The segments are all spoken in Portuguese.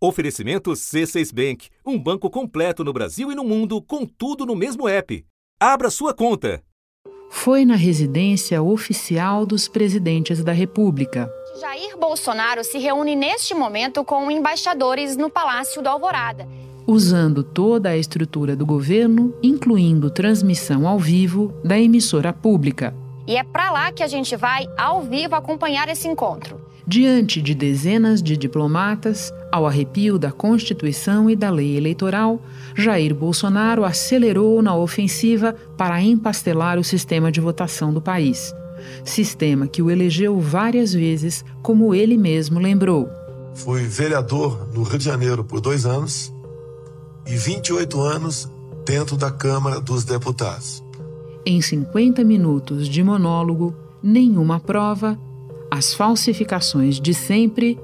Oferecimento C6 Bank, um banco completo no Brasil e no mundo, com tudo no mesmo app. Abra sua conta. Foi na residência oficial dos presidentes da República. Jair Bolsonaro se reúne neste momento com embaixadores no Palácio do Alvorada. Usando toda a estrutura do governo, incluindo transmissão ao vivo da emissora pública. E é para lá que a gente vai, ao vivo, acompanhar esse encontro. Diante de dezenas de diplomatas, ao arrepio da Constituição e da lei eleitoral, Jair Bolsonaro acelerou na ofensiva para empastelar o sistema de votação do país. Sistema que o elegeu várias vezes, como ele mesmo lembrou. Fui vereador no Rio de Janeiro por dois anos e 28 anos dentro da Câmara dos Deputados. Em 50 minutos de monólogo, nenhuma prova, as falsificações de sempre.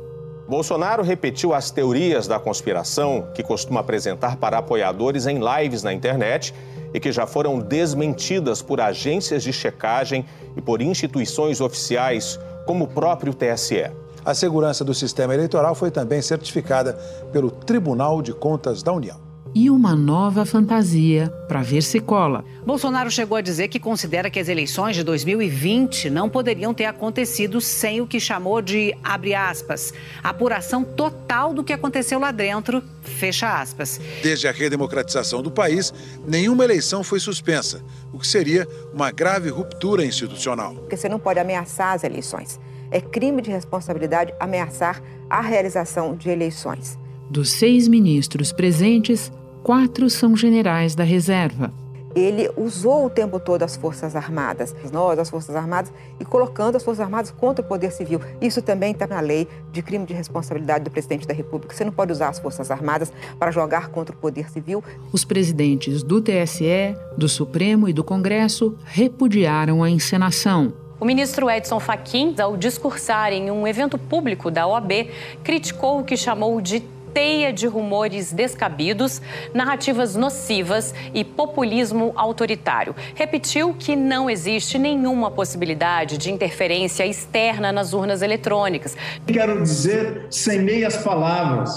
Bolsonaro repetiu as teorias da conspiração que costuma apresentar para apoiadores em lives na internet e que já foram desmentidas por agências de checagem e por instituições oficiais, como o próprio TSE. A segurança do sistema eleitoral foi também certificada pelo Tribunal de Contas da União e uma nova fantasia para ver se cola. Bolsonaro chegou a dizer que considera que as eleições de 2020 não poderiam ter acontecido sem o que chamou de, abre aspas, apuração total do que aconteceu lá dentro, fecha aspas. Desde a redemocratização do país, nenhuma eleição foi suspensa, o que seria uma grave ruptura institucional. Porque você não pode ameaçar as eleições. É crime de responsabilidade ameaçar a realização de eleições. Dos seis ministros presentes, quatro são generais da reserva. Ele usou o tempo todo as Forças Armadas, nós, as Forças Armadas, e colocando as Forças Armadas contra o poder civil. Isso também está na lei de crime de responsabilidade do presidente da República. Você não pode usar as Forças Armadas para jogar contra o poder civil. Os presidentes do TSE, do Supremo e do Congresso repudiaram a encenação. O ministro Edson Fachin, ao discursar em um evento público da OAB, criticou o que chamou de teia de rumores descabidos, narrativas nocivas e populismo autoritário. Repetiu que não existe nenhuma possibilidade de interferência externa nas urnas eletrônicas. Quero dizer, sem meias palavras,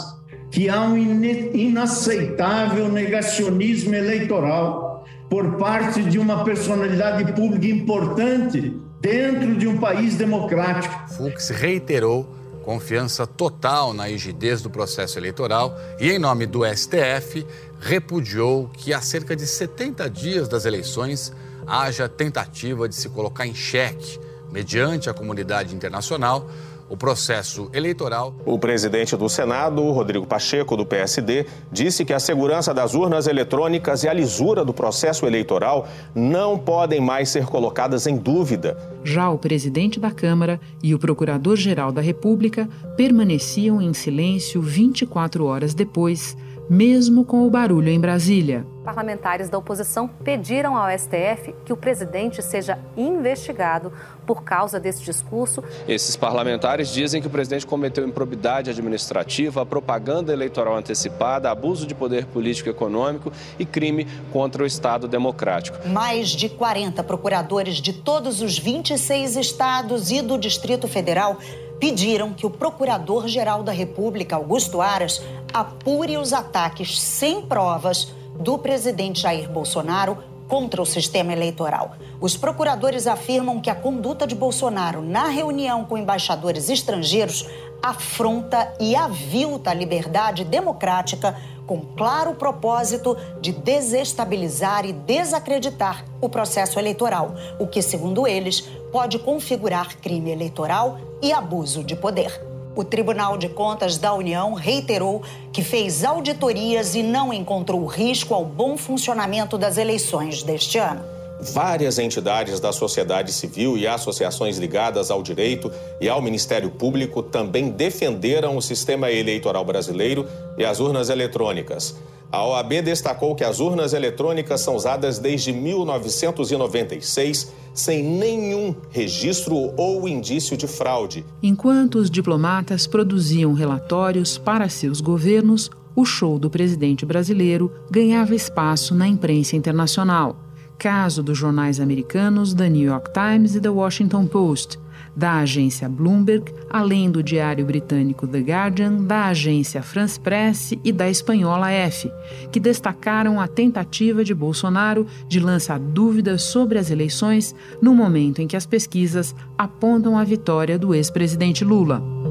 que há um inaceitável negacionismo eleitoral por parte de uma personalidade pública importante dentro de um país democrático. Fux reiterou confiança total na rigidez do processo eleitoral e, em nome do STF, repudiou que há cerca de 70 dias das eleições haja tentativa de se colocar em xeque, mediante a comunidade internacional, o processo eleitoral. O presidente do Senado, Rodrigo Pacheco, do PSD, disse que a segurança das urnas eletrônicas e a lisura do processo eleitoral não podem mais ser colocadas em dúvida. Já o presidente da Câmara e o procurador-geral da República permaneciam em silêncio 24 horas depois mesmo com o barulho em Brasília. Parlamentares da oposição pediram ao STF que o presidente seja investigado por causa desse discurso. Esses parlamentares dizem que o presidente cometeu improbidade administrativa, propaganda eleitoral antecipada, abuso de poder político e econômico e crime contra o Estado democrático. Mais de 40 procuradores de todos os 26 estados e do Distrito Federal pediram que o Procurador-Geral da República, Augusto Aras, apure os ataques sem provas do presidente Jair Bolsonaro contra o sistema eleitoral. Os procuradores afirmam que a conduta de Bolsonaro na reunião com embaixadores estrangeiros afronta e avilta a liberdade democrática com claro propósito de desestabilizar e desacreditar o processo eleitoral, o que, segundo eles, pode configurar crime eleitoral e abuso de poder. O Tribunal de Contas da União reiterou que fez auditorias e não encontrou risco ao bom funcionamento das eleições deste ano. Várias entidades da sociedade civil e associações ligadas ao direito e ao Ministério Público também defenderam o sistema eleitoral brasileiro e as urnas eletrônicas. A OAB destacou que as urnas eletrônicas são usadas desde 1996 sem nenhum registro ou indício de fraude. Enquanto os diplomatas produziam relatórios para seus governos, o show do presidente brasileiro ganhava espaço na imprensa internacional caso dos jornais americanos The New York Times e The Washington Post, da agência Bloomberg, além do diário britânico The Guardian, da agência France Press e da espanhola F, que destacaram a tentativa de Bolsonaro de lançar dúvidas sobre as eleições no momento em que as pesquisas apontam a vitória do ex-presidente Lula.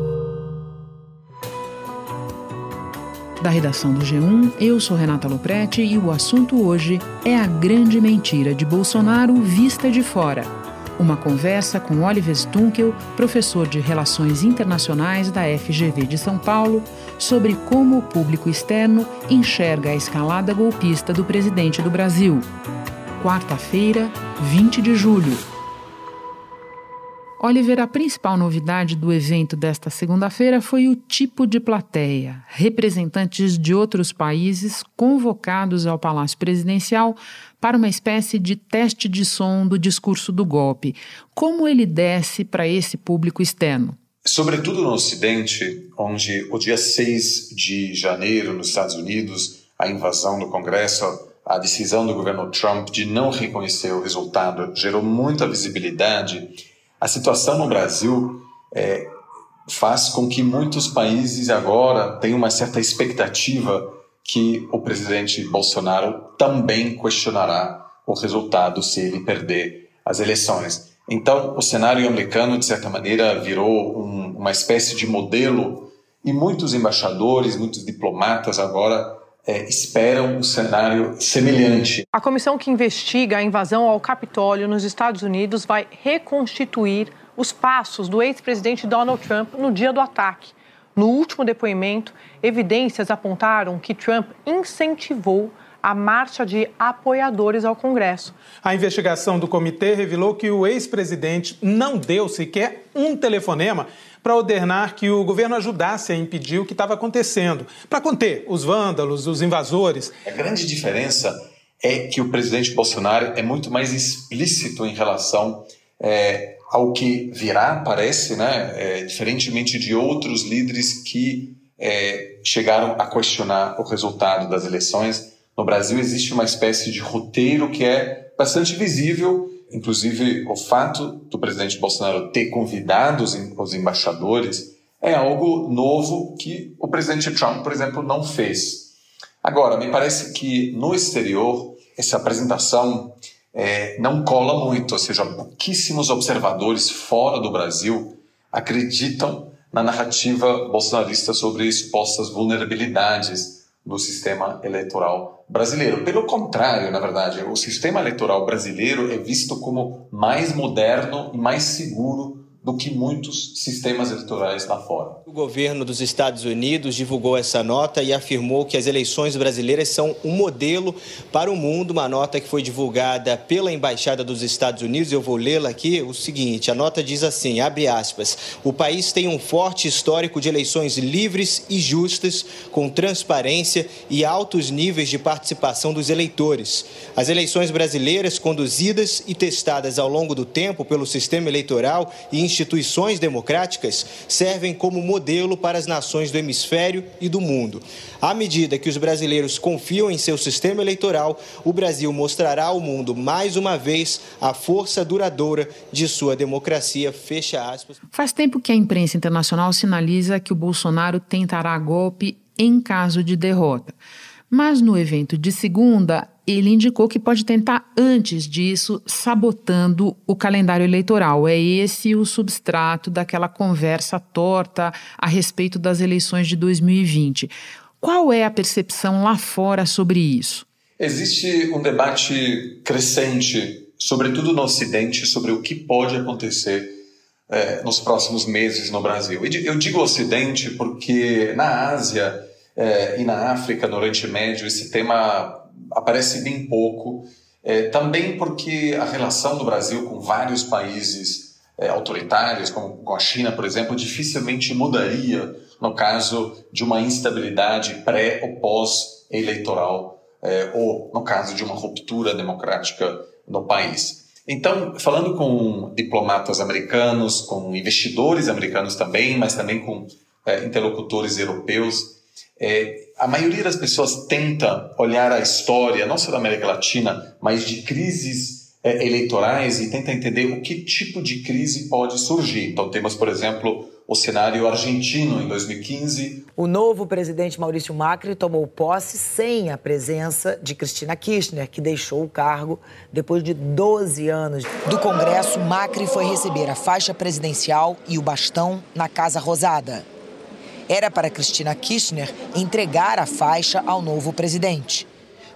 Da redação do G1, eu sou Renata Loprete e o assunto hoje é a grande mentira de Bolsonaro vista de fora uma conversa com Oliver Stunkel, professor de Relações Internacionais da FGV de São Paulo, sobre como o público externo enxerga a escalada golpista do presidente do Brasil. Quarta-feira, 20 de julho. Oliver, a principal novidade do evento desta segunda-feira foi o tipo de plateia. Representantes de outros países convocados ao Palácio Presidencial para uma espécie de teste de som do discurso do golpe. Como ele desce para esse público externo? Sobretudo no Ocidente, onde o dia 6 de janeiro, nos Estados Unidos, a invasão do Congresso, a decisão do governo Trump de não reconhecer o resultado gerou muita visibilidade a situação no Brasil é, faz com que muitos países agora tenham uma certa expectativa que o presidente Bolsonaro também questionará o resultado se ele perder as eleições. Então, o cenário americano, de certa maneira, virou um, uma espécie de modelo e muitos embaixadores, muitos diplomatas agora é, esperam um cenário semelhante. A comissão que investiga a invasão ao Capitólio nos Estados Unidos vai reconstituir os passos do ex-presidente Donald Trump no dia do ataque. No último depoimento, evidências apontaram que Trump incentivou a marcha de apoiadores ao Congresso. A investigação do comitê revelou que o ex-presidente não deu sequer um telefonema para ordenar que o governo ajudasse a impedir o que estava acontecendo, para conter os vândalos, os invasores. A grande diferença é que o presidente Bolsonaro é muito mais explícito em relação é, ao que virá, parece, né? É, diferentemente de outros líderes que é, chegaram a questionar o resultado das eleições. No Brasil existe uma espécie de roteiro que é bastante visível Inclusive, o fato do presidente Bolsonaro ter convidado os, os embaixadores é algo novo que o presidente Trump, por exemplo, não fez. Agora, me parece que no exterior essa apresentação é, não cola muito, ou seja, pouquíssimos observadores fora do Brasil acreditam na narrativa bolsonarista sobre supostas vulnerabilidades do sistema eleitoral brasileiro. Pelo contrário, na verdade, o sistema eleitoral brasileiro é visto como mais moderno e mais seguro do que muitos sistemas eleitorais lá fora. O governo dos Estados Unidos divulgou essa nota e afirmou que as eleições brasileiras são um modelo para o mundo. Uma nota que foi divulgada pela Embaixada dos Estados Unidos. Eu vou lê-la aqui. O seguinte: a nota diz assim: abre aspas. O país tem um forte histórico de eleições livres e justas, com transparência e altos níveis de participação dos eleitores. As eleições brasileiras, conduzidas e testadas ao longo do tempo pelo sistema eleitoral e instituições democráticas servem como modelo para as nações do hemisfério e do mundo. À medida que os brasileiros confiam em seu sistema eleitoral, o Brasil mostrará ao mundo mais uma vez a força duradoura de sua democracia. Fecha aspas. Faz tempo que a imprensa internacional sinaliza que o Bolsonaro tentará golpe em caso de derrota. Mas no evento de segunda, ele indicou que pode tentar, antes disso, sabotando o calendário eleitoral. É esse o substrato daquela conversa torta a respeito das eleições de 2020. Qual é a percepção lá fora sobre isso? Existe um debate crescente, sobretudo no Ocidente, sobre o que pode acontecer é, nos próximos meses no Brasil. Eu digo Ocidente porque na Ásia é, e na África, no Oriente Médio, esse tema aparece bem pouco, é, também porque a relação do Brasil com vários países é, autoritários, como com a China, por exemplo, dificilmente mudaria no caso de uma instabilidade pré ou pós-eleitoral, é, ou no caso de uma ruptura democrática no país. Então, falando com diplomatas americanos, com investidores americanos também, mas também com é, interlocutores europeus, é, a maioria das pessoas tenta olhar a história, não só da América Latina, mas de crises é, eleitorais e tenta entender o que tipo de crise pode surgir. Então, temos, por exemplo, o cenário argentino em 2015. O novo presidente Maurício Macri tomou posse sem a presença de Cristina Kirchner, que deixou o cargo depois de 12 anos. Do Congresso, Macri foi receber a faixa presidencial e o bastão na Casa Rosada. Era para Cristina Kirchner entregar a faixa ao novo presidente.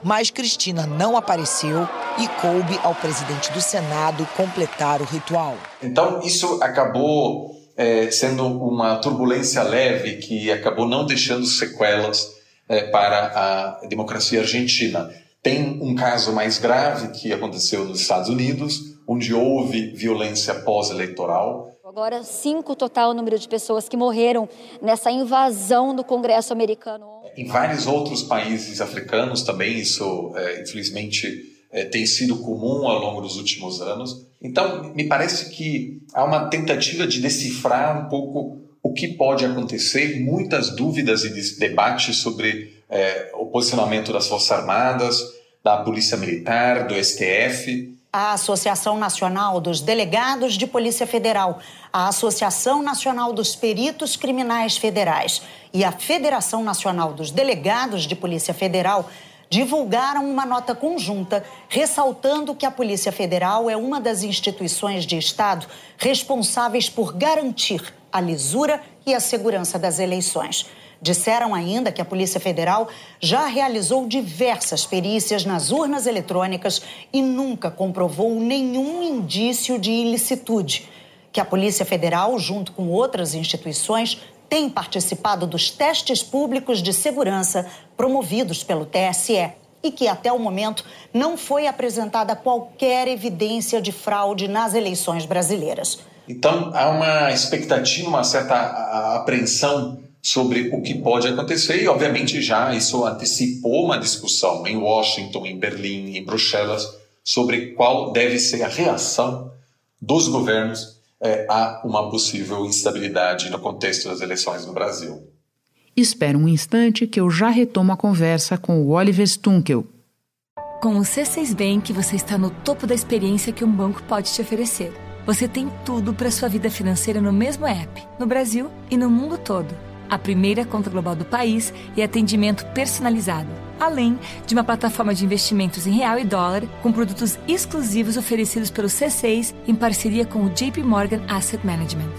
Mas Cristina não apareceu e coube ao presidente do Senado completar o ritual. Então, isso acabou é, sendo uma turbulência leve que acabou não deixando sequelas é, para a democracia argentina. Tem um caso mais grave que aconteceu nos Estados Unidos, onde houve violência pós-eleitoral. Agora, cinco total número de pessoas que morreram nessa invasão do Congresso americano. Em vários outros países africanos também, isso é, infelizmente é, tem sido comum ao longo dos últimos anos. Então, me parece que há uma tentativa de decifrar um pouco o que pode acontecer, muitas dúvidas e debates sobre é, o posicionamento das Forças Armadas, da Polícia Militar, do STF. A Associação Nacional dos Delegados de Polícia Federal, a Associação Nacional dos Peritos Criminais Federais e a Federação Nacional dos Delegados de Polícia Federal divulgaram uma nota conjunta ressaltando que a Polícia Federal é uma das instituições de Estado responsáveis por garantir a lisura e a segurança das eleições. Disseram ainda que a Polícia Federal já realizou diversas perícias nas urnas eletrônicas e nunca comprovou nenhum indício de ilicitude. Que a Polícia Federal, junto com outras instituições, tem participado dos testes públicos de segurança promovidos pelo TSE e que até o momento não foi apresentada qualquer evidência de fraude nas eleições brasileiras. Então há uma expectativa, uma certa apreensão sobre o que pode acontecer e obviamente já isso antecipou uma discussão em Washington, em Berlim, em Bruxelas sobre qual deve ser a reação dos governos é, há uma possível instabilidade no contexto das eleições no Brasil. Espera um instante que eu já retomo a conversa com o Oliver Stunkel. Com o C6 Bank, você está no topo da experiência que um banco pode te oferecer. Você tem tudo para sua vida financeira no mesmo app, no Brasil e no mundo todo. A primeira conta global do país e atendimento personalizado além de uma plataforma de investimentos em real e dólar com produtos exclusivos oferecidos pelo C6 em parceria com o JP Morgan Asset Management.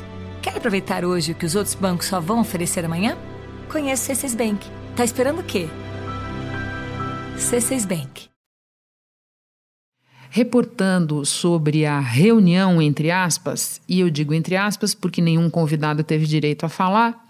Quer aproveitar hoje o que os outros bancos só vão oferecer amanhã? Conheça o C6 Bank. Tá esperando o quê? C6 Bank. Reportando sobre a reunião entre aspas, e eu digo entre aspas porque nenhum convidado teve direito a falar,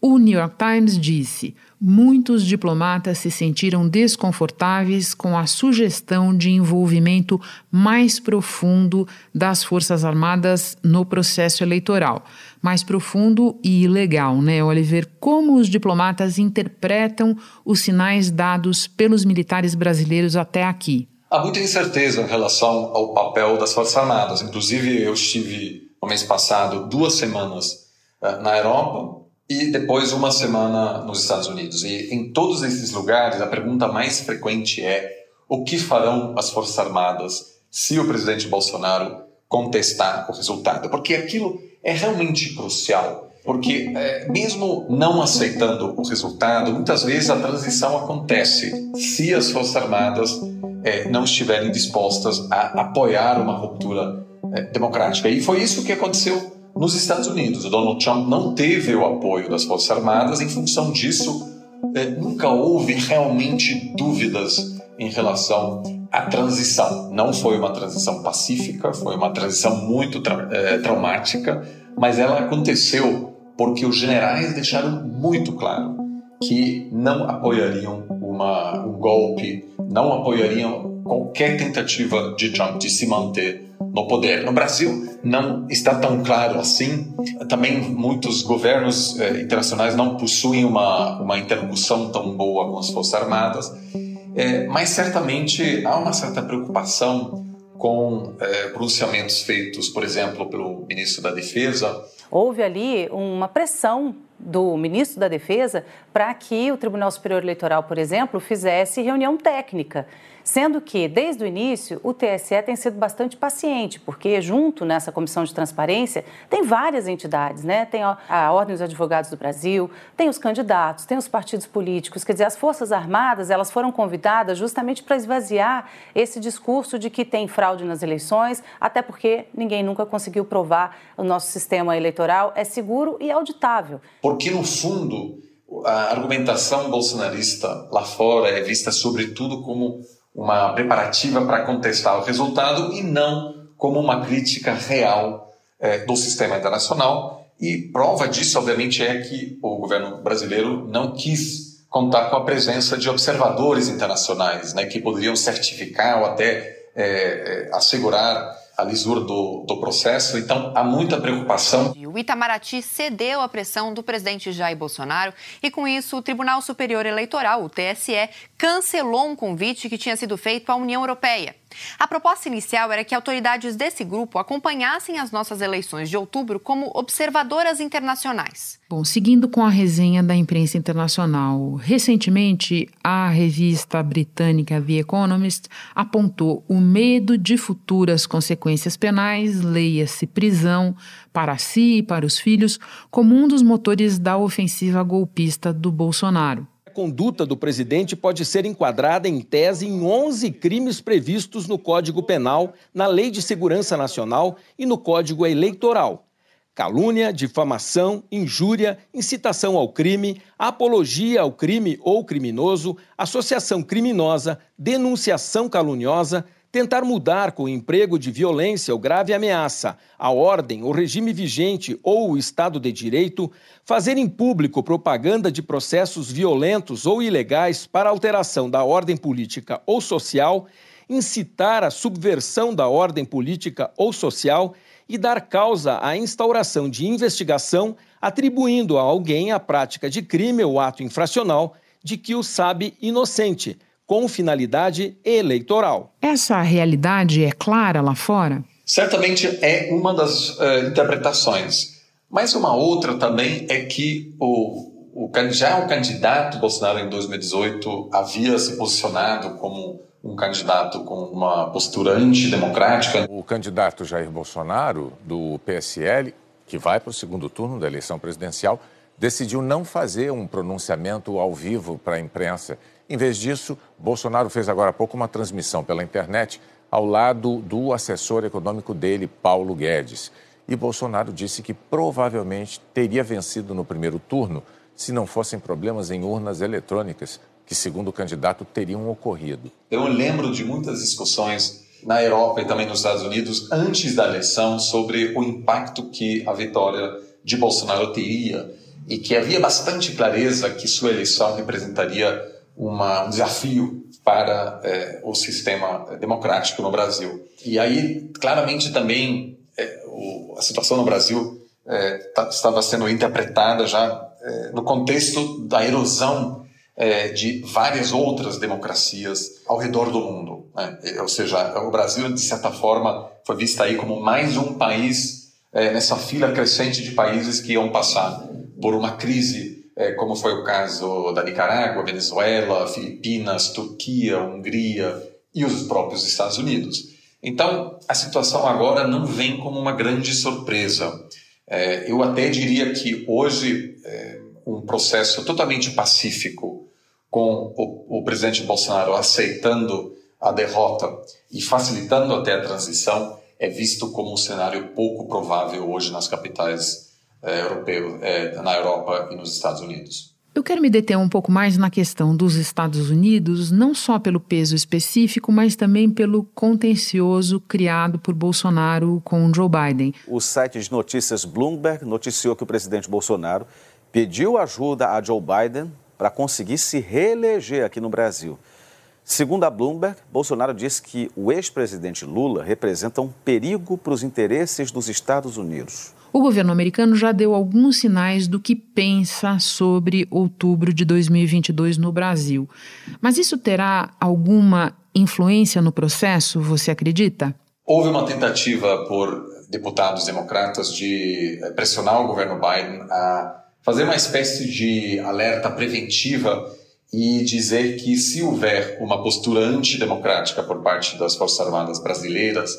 o New York Times disse: muitos diplomatas se sentiram desconfortáveis com a sugestão de envolvimento mais profundo das Forças Armadas no processo eleitoral. Mais profundo e ilegal, né, Oliver? Como os diplomatas interpretam os sinais dados pelos militares brasileiros até aqui? Há muita incerteza em relação ao papel das Forças Armadas. Inclusive, eu estive no mês passado duas semanas uh, na Europa e depois uma semana nos Estados Unidos. E em todos esses lugares, a pergunta mais frequente é: o que farão as Forças Armadas se o presidente Bolsonaro contestar o resultado? Porque aquilo é realmente crucial. Porque, é, mesmo não aceitando o resultado, muitas vezes a transição acontece se as Forças Armadas é, não estiverem dispostas a apoiar uma ruptura é, democrática. E foi isso que aconteceu nos Estados Unidos. O Donald Trump não teve o apoio das Forças Armadas, em função disso, é, nunca houve realmente dúvidas em relação à transição. Não foi uma transição pacífica, foi uma transição muito tra é, traumática, mas ela aconteceu porque os generais deixaram muito claro que não apoiariam uma, um golpe, não apoiariam qualquer tentativa de Trump de se manter no poder. No Brasil não está tão claro assim. Também muitos governos eh, internacionais não possuem uma, uma interlocução tão boa com as Forças Armadas, eh, mas certamente há uma certa preocupação com eh, pronunciamentos feitos, por exemplo, pelo ministro da Defesa. Houve ali uma pressão do ministro da Defesa para que o Tribunal Superior Eleitoral, por exemplo, fizesse reunião técnica. Sendo que, desde o início, o TSE tem sido bastante paciente, porque junto nessa comissão de transparência tem várias entidades, né? Tem a Ordem dos Advogados do Brasil, tem os candidatos, tem os partidos políticos, quer dizer, as Forças Armadas, elas foram convidadas justamente para esvaziar esse discurso de que tem fraude nas eleições, até porque ninguém nunca conseguiu provar o nosso sistema eleitoral é seguro e auditável. Porque, no fundo, a argumentação bolsonarista lá fora é vista, sobretudo, como uma preparativa para contestar o resultado e não como uma crítica real é, do sistema internacional. E prova disso, obviamente, é que o governo brasileiro não quis contar com a presença de observadores internacionais, né, que poderiam certificar ou até é, é assegurar a lisura do, do processo. Então, há muita preocupação. O Itamaraty cedeu à pressão do presidente Jair Bolsonaro e, com isso, o Tribunal Superior Eleitoral, o TSE, cancelou um convite que tinha sido feito à União Europeia. A proposta inicial era que autoridades desse grupo acompanhassem as nossas eleições de outubro como observadoras internacionais. Bom, seguindo com a resenha da imprensa internacional, recentemente a revista britânica The Economist apontou o medo de futuras consequências penais, leia-se prisão, para si e para os filhos, como um dos motores da ofensiva golpista do Bolsonaro conduta do presidente pode ser enquadrada em tese em 11 crimes previstos no Código Penal, na Lei de Segurança Nacional e no Código Eleitoral. Calúnia, difamação, injúria, incitação ao crime, apologia ao crime ou criminoso, associação criminosa, denunciação caluniosa, tentar mudar com o emprego de violência ou grave ameaça a ordem, o regime vigente ou o Estado de Direito, fazer em público propaganda de processos violentos ou ilegais para alteração da ordem política ou social, incitar a subversão da ordem política ou social e dar causa à instauração de investigação atribuindo a alguém a prática de crime ou ato infracional de que o sabe inocente com finalidade eleitoral. Essa realidade é clara lá fora? Certamente é uma das uh, interpretações. Mas uma outra também é que o, o, já o candidato Bolsonaro em 2018 havia se posicionado como um candidato com uma postura antidemocrática. O candidato Jair Bolsonaro, do PSL, que vai para o segundo turno da eleição presidencial, decidiu não fazer um pronunciamento ao vivo para a imprensa em vez disso, Bolsonaro fez agora há pouco uma transmissão pela internet ao lado do assessor econômico dele, Paulo Guedes. E Bolsonaro disse que provavelmente teria vencido no primeiro turno se não fossem problemas em urnas eletrônicas, que, segundo o candidato, teriam ocorrido. Eu lembro de muitas discussões na Europa e também nos Estados Unidos antes da eleição sobre o impacto que a vitória de Bolsonaro teria e que havia bastante clareza que sua eleição representaria uma, um desafio para é, o sistema democrático no Brasil. E aí, claramente, também é, o, a situação no Brasil é, tá, estava sendo interpretada já é, no contexto da erosão é, de várias outras democracias ao redor do mundo. Né? Ou seja, o Brasil, de certa forma, foi visto aí como mais um país é, nessa fila crescente de países que iam passar por uma crise como foi o caso da Nicarágua, Venezuela, Filipinas, Turquia, Hungria e os próprios Estados Unidos. Então, a situação agora não vem como uma grande surpresa. É, eu até diria que hoje é, um processo totalmente pacífico, com o presidente Bolsonaro aceitando a derrota e facilitando até a transição, é visto como um cenário pouco provável hoje nas capitais é, europeu, é, na Europa e nos Estados Unidos. Eu quero me deter um pouco mais na questão dos Estados Unidos, não só pelo peso específico, mas também pelo contencioso criado por Bolsonaro com Joe Biden. O site de notícias Bloomberg noticiou que o presidente Bolsonaro pediu ajuda a Joe Biden para conseguir se reeleger aqui no Brasil. Segundo a Bloomberg, Bolsonaro disse que o ex-presidente Lula representa um perigo para os interesses dos Estados Unidos. O governo americano já deu alguns sinais do que pensa sobre outubro de 2022 no Brasil. Mas isso terá alguma influência no processo, você acredita? Houve uma tentativa por deputados democratas de pressionar o governo Biden a fazer uma espécie de alerta preventiva e dizer que se houver uma postura antidemocrática por parte das Forças Armadas brasileiras,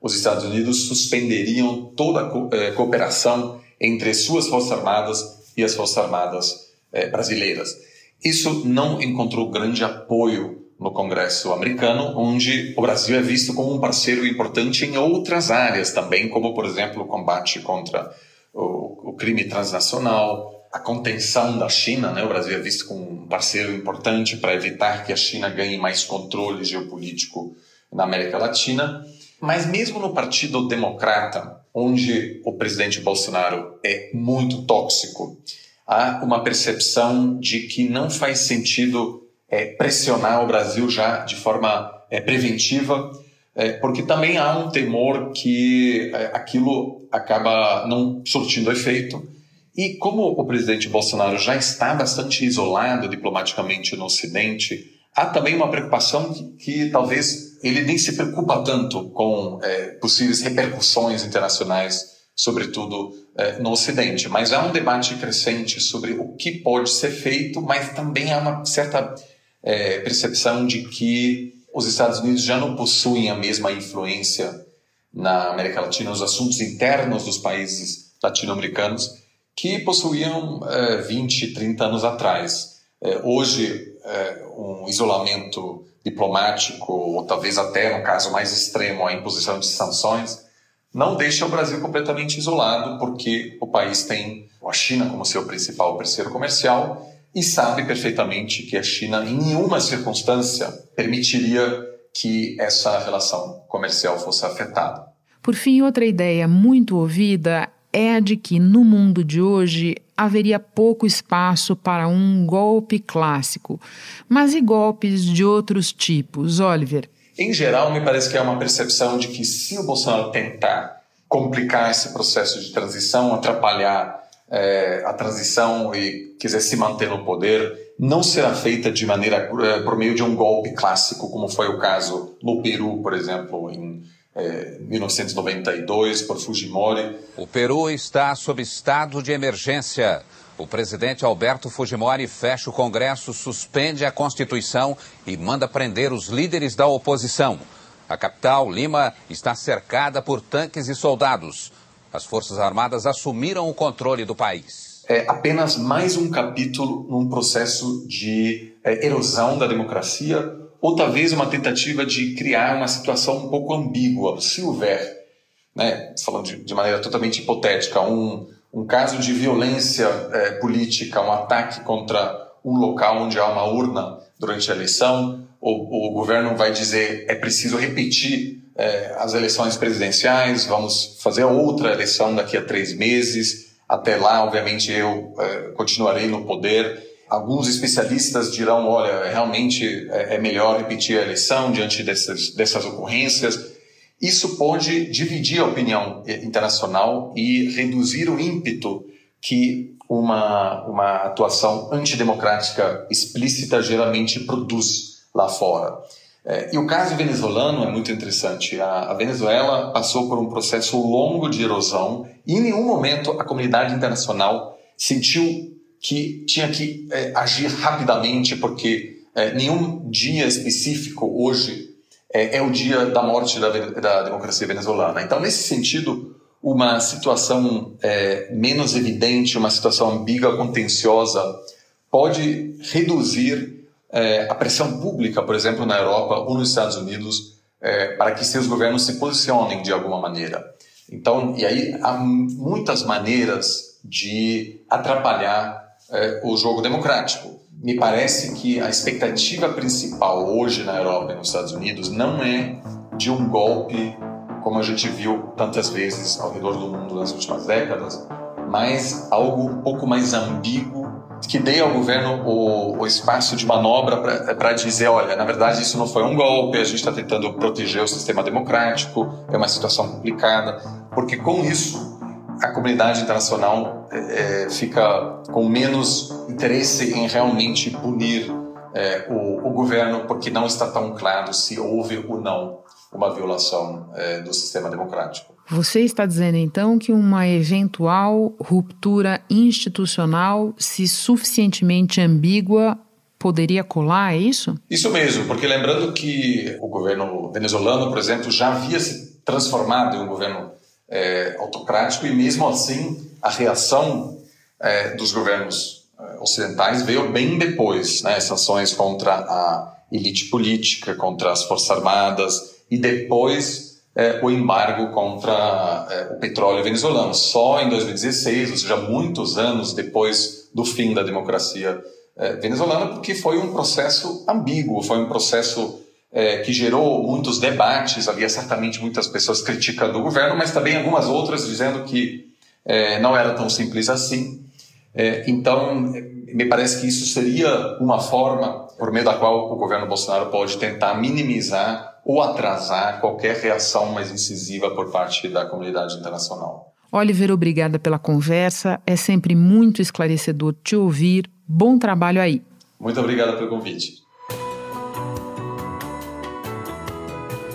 os Estados Unidos suspenderiam toda a eh, cooperação entre suas Forças Armadas e as Forças Armadas eh, brasileiras. Isso não encontrou grande apoio no Congresso americano, onde o Brasil é visto como um parceiro importante em outras áreas também, como, por exemplo, o combate contra o, o crime transnacional, a contenção da China. Né? O Brasil é visto como um parceiro importante para evitar que a China ganhe mais controle geopolítico na América Latina. Mas mesmo no Partido Democrata, onde o presidente Bolsonaro é muito tóxico, há uma percepção de que não faz sentido é, pressionar o Brasil já de forma é, preventiva, é, porque também há um temor que é, aquilo acaba não surtindo efeito. E como o presidente Bolsonaro já está bastante isolado diplomaticamente no Ocidente, há também uma preocupação que, que talvez ele nem se preocupa tanto com é, possíveis repercussões internacionais, sobretudo é, no Ocidente. Mas há um debate crescente sobre o que pode ser feito, mas também há uma certa é, percepção de que os Estados Unidos já não possuem a mesma influência na América Latina, nos assuntos internos dos países latino-americanos, que possuíam é, 20, 30 anos atrás. É, hoje, é, um isolamento diplomático, ou talvez até, no caso mais extremo, a imposição de sanções, não deixa o Brasil completamente isolado, porque o país tem a China como seu principal parceiro comercial e sabe perfeitamente que a China, em nenhuma circunstância, permitiria que essa relação comercial fosse afetada. Por fim, outra ideia muito ouvida é a de que no mundo de hoje haveria pouco espaço para um golpe clássico. Mas e golpes de outros tipos, Oliver? Em geral, me parece que é uma percepção de que se o Bolsonaro tentar complicar esse processo de transição, atrapalhar é, a transição e quiser se manter no poder, não será feita de maneira é, por meio de um golpe clássico, como foi o caso no Peru, por exemplo, em é, 1992 por Fujimori. O Peru está sob estado de emergência. O presidente Alberto Fujimori fecha o Congresso, suspende a Constituição e manda prender os líderes da oposição. A capital, Lima, está cercada por tanques e soldados. As Forças Armadas assumiram o controle do país. É apenas mais um capítulo num processo de é, erosão da democracia ou talvez uma tentativa de criar uma situação um pouco ambígua. Se houver, né, falando de, de maneira totalmente hipotética, um, um caso de violência é, política, um ataque contra um local onde há uma urna durante a eleição, o, o governo vai dizer é preciso repetir é, as eleições presidenciais, vamos fazer outra eleição daqui a três meses. Até lá, obviamente, eu é, continuarei no poder. Alguns especialistas dirão: olha, realmente é, é melhor repetir a eleição diante dessas, dessas ocorrências. Isso pode dividir a opinião internacional e reduzir o ímpeto que uma, uma atuação antidemocrática explícita geralmente produz lá fora. É, e o caso venezuelano é muito interessante. A, a, Venezuela passou por um processo longo de erosão e em nenhum momento a comunidade internacional sentiu que tinha que é, agir rapidamente, porque é, nenhum dia específico hoje é, é o dia da morte da, da, democracia venezuelana. Então, nesse sentido, uma situação é, menos evidente, uma situação ambígua, contenciosa, pode reduzir é, a pressão pública, por exemplo, na Europa ou nos Estados Unidos, é, para que seus governos se posicionem de alguma maneira. Então, e aí há muitas maneiras de atrapalhar é, o jogo democrático. Me parece que a expectativa principal hoje na Europa e nos Estados Unidos não é de um golpe, como a gente viu tantas vezes ao redor do mundo nas últimas décadas, mas algo um pouco mais ambíguo que dê ao governo o, o espaço de manobra para dizer, olha, na verdade isso não foi um golpe, a gente está tentando proteger o sistema democrático, é uma situação complicada, porque com isso a comunidade internacional é, é fica com menos interesse em realmente punir é, o, o, governo, porque não está tão claro se houve ou não uma violação é, do sistema democrático. Você está dizendo então que uma eventual ruptura institucional, se suficientemente ambígua, poderia colar, é isso? Isso mesmo, porque lembrando que o governo venezuelano, por exemplo, já havia se transformado em um governo é, autocrático e mesmo assim a reação é, dos governos é, ocidentais veio bem depois, né? sanções contra a elite política, contra as forças armadas e depois é, o embargo contra é, o petróleo venezuelano. Só em 2016, ou seja, muitos anos depois do fim da democracia é, venezuelana, porque foi um processo ambíguo, foi um processo é, que gerou muitos debates. Havia certamente muitas pessoas criticando o governo, mas também algumas outras dizendo que é, não era tão simples assim. É, então, me parece que isso seria uma forma por meio da qual o governo Bolsonaro pode tentar minimizar ou atrasar qualquer reação mais incisiva por parte da comunidade internacional. Oliver, obrigada pela conversa. É sempre muito esclarecedor te ouvir. Bom trabalho aí. Muito obrigado pelo convite.